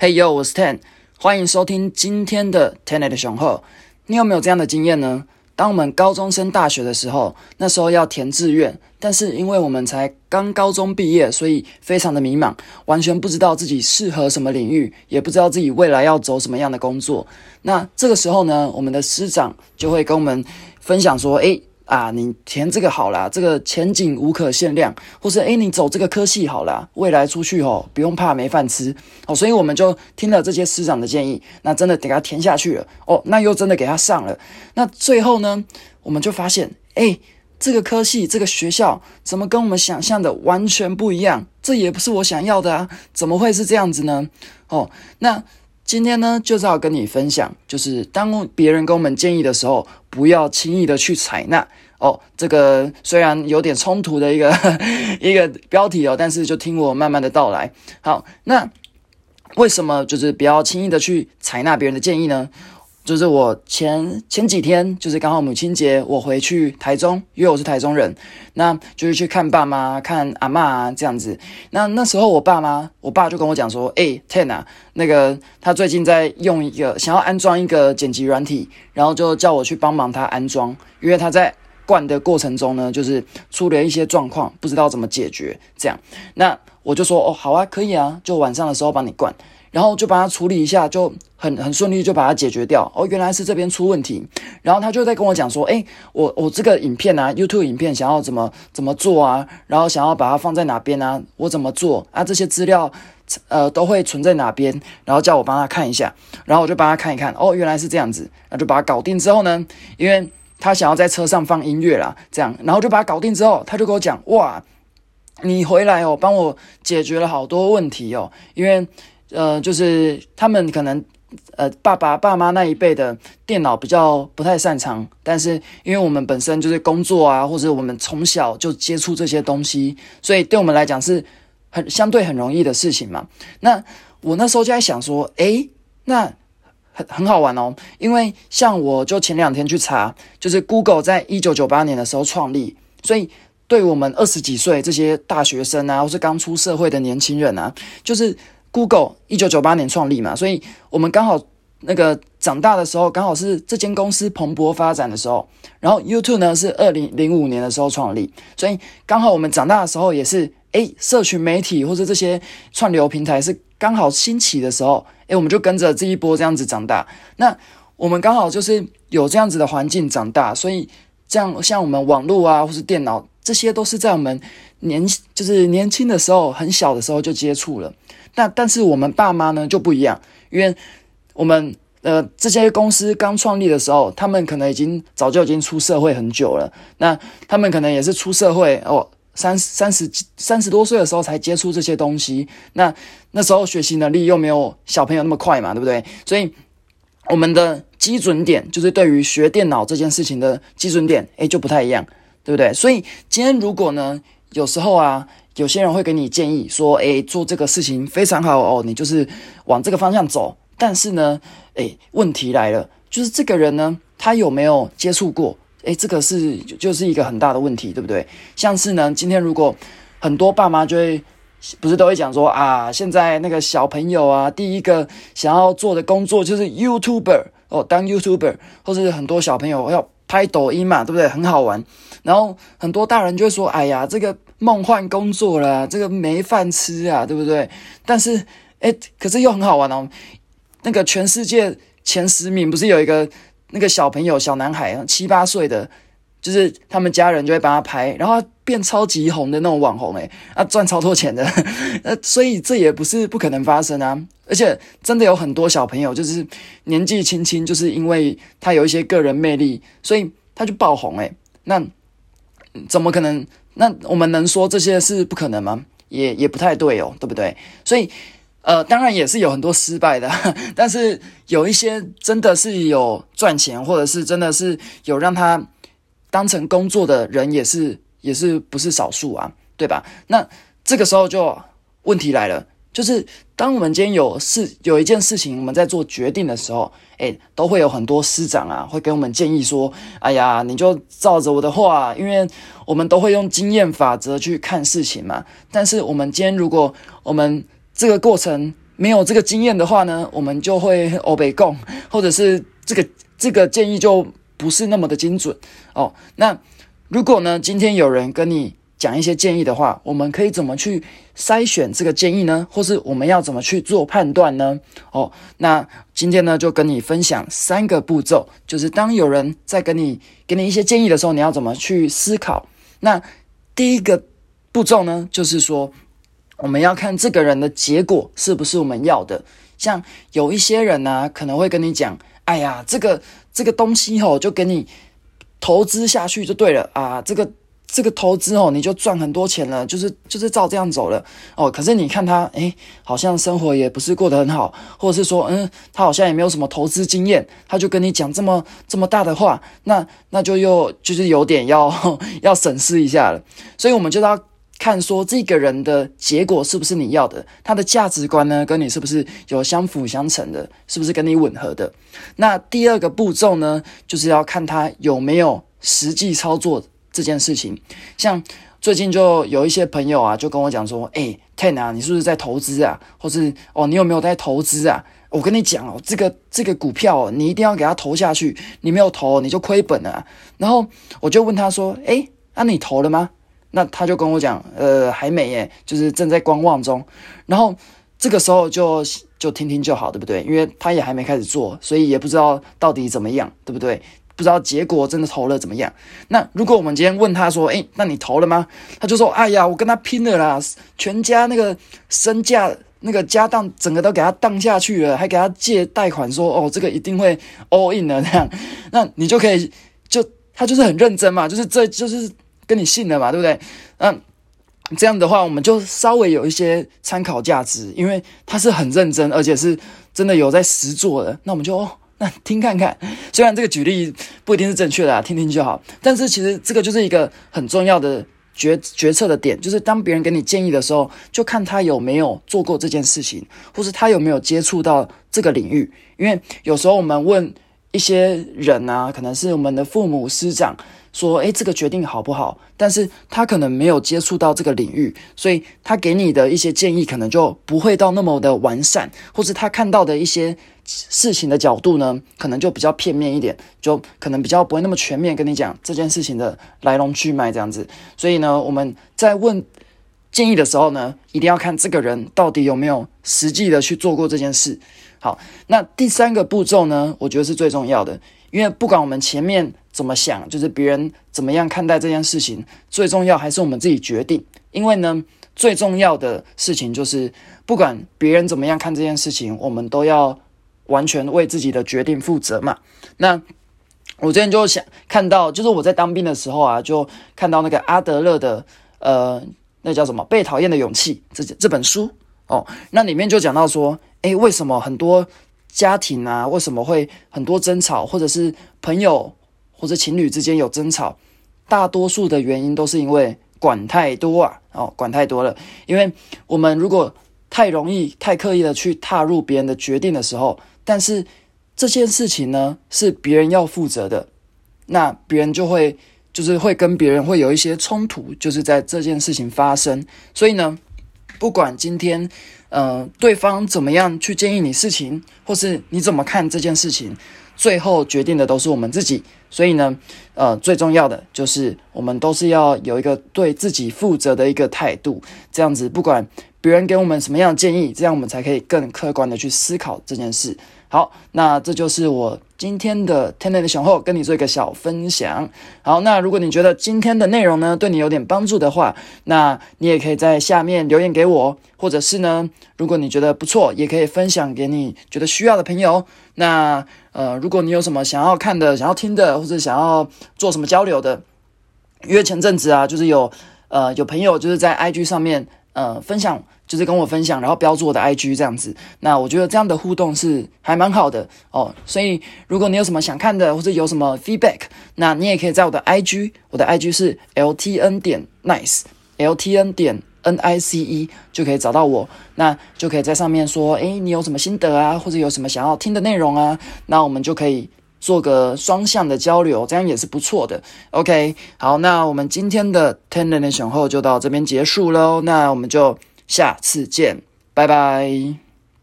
Hey yo，我是 Ten，欢迎收听今天的 Tenet 的雄厚。你有没有这样的经验呢？当我们高中升大学的时候，那时候要填志愿，但是因为我们才刚高中毕业，所以非常的迷茫，完全不知道自己适合什么领域，也不知道自己未来要走什么样的工作。那这个时候呢，我们的师长就会跟我们分享说：“诶。啊，你填这个好啦，这个前景无可限量，或是诶，你走这个科系好啦，未来出去哦，不用怕没饭吃哦。所以我们就听了这些师长的建议，那真的给他填下去了哦，那又真的给他上了。那最后呢，我们就发现，诶，这个科系这个学校怎么跟我们想象的完全不一样？这也不是我想要的啊，怎么会是这样子呢？哦，那。今天呢，就是要跟你分享，就是当别人跟我们建议的时候，不要轻易的去采纳哦。这个虽然有点冲突的一个 一个标题哦，但是就听我慢慢的道来。好，那为什么就是不要轻易的去采纳别人的建议呢？就是我前前几天，就是刚好母亲节，我回去台中，因为我是台中人，那就是去看爸妈、看阿妈这样子。那那时候我爸妈，我爸就跟我讲说：“哎，Ten 啊，那个他最近在用一个想要安装一个剪辑软体，然后就叫我去帮忙他安装，因为他在灌的过程中呢，就是出了一些状况，不知道怎么解决。这样，那我就说：哦，好啊，可以啊，就晚上的时候帮你灌。”然后就把它处理一下，就很很顺利，就把它解决掉。哦，原来是这边出问题。然后他就在跟我讲说：“哎，我我这个影片啊，YouTube 影片想要怎么怎么做啊？然后想要把它放在哪边啊？我怎么做啊？这些资料呃都会存在哪边？然后叫我帮他看一下。然后我就帮他看一看。哦，原来是这样子。那就把它搞定之后呢，因为他想要在车上放音乐啦，这样，然后就把它搞定之后，他就跟我讲：哇，你回来哦，帮我解决了好多问题哦，因为。呃，就是他们可能，呃，爸爸、爸妈那一辈的电脑比较不太擅长，但是因为我们本身就是工作啊，或者我们从小就接触这些东西，所以对我们来讲是很相对很容易的事情嘛。那我那时候就在想说，诶，那很很好玩哦，因为像我就前两天去查，就是 Google 在一九九八年的时候创立，所以对我们二十几岁这些大学生啊，或是刚出社会的年轻人啊，就是。Google 一九九八年创立嘛，所以我们刚好那个长大的时候，刚好是这间公司蓬勃发展的时候。然后 YouTube 呢是二零零五年的时候创立，所以刚好我们长大的时候也是，诶，社群媒体或者这些串流平台是刚好兴起的时候，诶，我们就跟着这一波这样子长大。那我们刚好就是有这样子的环境长大，所以这样像我们网络啊，或是电脑，这些都是在我们年就是年轻的时候，很小的时候就接触了。那但是我们爸妈呢就不一样，因为我们呃这些公司刚创立的时候，他们可能已经早就已经出社会很久了。那他们可能也是出社会哦，三三十三十多岁的时候才接触这些东西。那那时候学习能力又没有小朋友那么快嘛，对不对？所以我们的基准点就是对于学电脑这件事情的基准点，诶，就不太一样，对不对？所以今天如果呢，有时候啊。有些人会给你建议说：“诶，做这个事情非常好哦，你就是往这个方向走。”但是呢，诶，问题来了，就是这个人呢，他有没有接触过？诶，这个是就是一个很大的问题，对不对？像是呢，今天如果很多爸妈就会不是都会讲说啊，现在那个小朋友啊，第一个想要做的工作就是 YouTuber 哦，当 YouTuber，或者是很多小朋友要拍抖音嘛，对不对？很好玩。然后很多大人就会说：“哎呀，这个。”梦幻工作了，这个没饭吃啊，对不对？但是，哎，可是又很好玩哦。那个全世界前十名不是有一个那个小朋友小男孩，七八岁的，就是他们家人就会帮他拍，然后变超级红的那种网红，哎，啊，赚超多钱的。呃，所以这也不是不可能发生啊。而且真的有很多小朋友，就是年纪轻轻，就是因为他有一些个人魅力，所以他就爆红，哎，那怎么可能？那我们能说这些是不可能吗？也也不太对哦，对不对？所以，呃，当然也是有很多失败的，但是有一些真的是有赚钱，或者是真的是有让他当成工作的人，也是也是不是少数啊，对吧？那这个时候就问题来了。就是当我们今天有事有一件事情，我们在做决定的时候，诶，都会有很多师长啊，会给我们建议说：“哎呀，你就照着我的话。”因为我们都会用经验法则去看事情嘛。但是我们今天如果我们这个过程没有这个经验的话呢，我们就会欧北共，或者是这个这个建议就不是那么的精准哦。那如果呢，今天有人跟你讲一些建议的话，我们可以怎么去筛选这个建议呢？或是我们要怎么去做判断呢？哦，那今天呢就跟你分享三个步骤，就是当有人在跟你给你一些建议的时候，你要怎么去思考？那第一个步骤呢，就是说我们要看这个人的结果是不是我们要的。像有一些人呢，可能会跟你讲：“哎呀，这个这个东西吼，就给你投资下去就对了啊，这个。”这个投资哦，你就赚很多钱了，就是就是照这样走了哦。可是你看他，诶，好像生活也不是过得很好，或者是说，嗯，他好像也没有什么投资经验，他就跟你讲这么这么大的话，那那就又就是有点要要审视一下了。所以我们就要看说这个人的结果是不是你要的，他的价值观呢跟你是不是有相辅相成的，是不是跟你吻合的？那第二个步骤呢，就是要看他有没有实际操作。这件事情，像最近就有一些朋友啊，就跟我讲说：“哎，Ten 啊，你是不是在投资啊？或是哦，你有没有在投资啊？我跟你讲哦，这个这个股票你一定要给他投下去，你没有投你就亏本了。”然后我就问他说：“哎，那你投了吗？”那他就跟我讲：“呃，还没耶，就是正在观望中。”然后这个时候就就听听就好，对不对？因为他也还没开始做，所以也不知道到底怎么样，对不对？不知道结果真的投了怎么样？那如果我们今天问他说：“诶，那你投了吗？”他就说：“哎呀，我跟他拼了啦，全家那个身价、那个家当，整个都给他当下去了，还给他借贷款，说哦，这个一定会 all in 的这样。那你就可以就他就是很认真嘛，就是这就是跟你信了嘛，对不对？嗯，这样的话我们就稍微有一些参考价值，因为他是很认真，而且是真的有在实做的。那我们就哦。那听看看，虽然这个举例不一定是正确的，听听就好。但是其实这个就是一个很重要的决决策的点，就是当别人给你建议的时候，就看他有没有做过这件事情，或是他有没有接触到这个领域。因为有时候我们问一些人啊，可能是我们的父母师长。说，诶，这个决定好不好？但是他可能没有接触到这个领域，所以他给你的一些建议可能就不会到那么的完善，或是他看到的一些事情的角度呢，可能就比较片面一点，就可能比较不会那么全面跟你讲这件事情的来龙去脉这样子。所以呢，我们在问建议的时候呢，一定要看这个人到底有没有实际的去做过这件事。好，那第三个步骤呢，我觉得是最重要的，因为不管我们前面。怎么想，就是别人怎么样看待这件事情，最重要还是我们自己决定。因为呢，最重要的事情就是，不管别人怎么样看这件事情，我们都要完全为自己的决定负责嘛。那我之前就想看到，就是我在当兵的时候啊，就看到那个阿德勒的，呃，那叫什么《被讨厌的勇气》这这本书哦，那里面就讲到说，诶，为什么很多家庭啊，为什么会很多争吵，或者是朋友。或者情侣之间有争吵，大多数的原因都是因为管太多啊，哦，管太多了。因为我们如果太容易、太刻意的去踏入别人的决定的时候，但是这件事情呢是别人要负责的，那别人就会就是会跟别人会有一些冲突，就是在这件事情发生。所以呢，不管今天呃对方怎么样去建议你事情，或是你怎么看这件事情。最后决定的都是我们自己，所以呢，呃，最重要的就是我们都是要有一个对自己负责的一个态度，这样子不管别人给我们什么样的建议，这样我们才可以更客观的去思考这件事。好，那这就是我。今天的天天的雄厚跟你做一个小分享。好，那如果你觉得今天的内容呢对你有点帮助的话，那你也可以在下面留言给我，或者是呢，如果你觉得不错，也可以分享给你觉得需要的朋友。那呃，如果你有什么想要看的、想要听的，或者想要做什么交流的，因为前阵子啊，就是有呃有朋友就是在 IG 上面呃分享。就是跟我分享，然后标注我的 IG 这样子，那我觉得这样的互动是还蛮好的哦。所以如果你有什么想看的，或者有什么 feedback，那你也可以在我的 IG，我的 IG 是 LTN 点 nice，LTN 点 N I C E 就可以找到我，那就可以在上面说，诶，你有什么心得啊，或者有什么想要听的内容啊，那我们就可以做个双向的交流，这样也是不错的。OK，好，那我们今天的 Ten Minutes 后就到这边结束喽，那我们就。下次见，拜拜。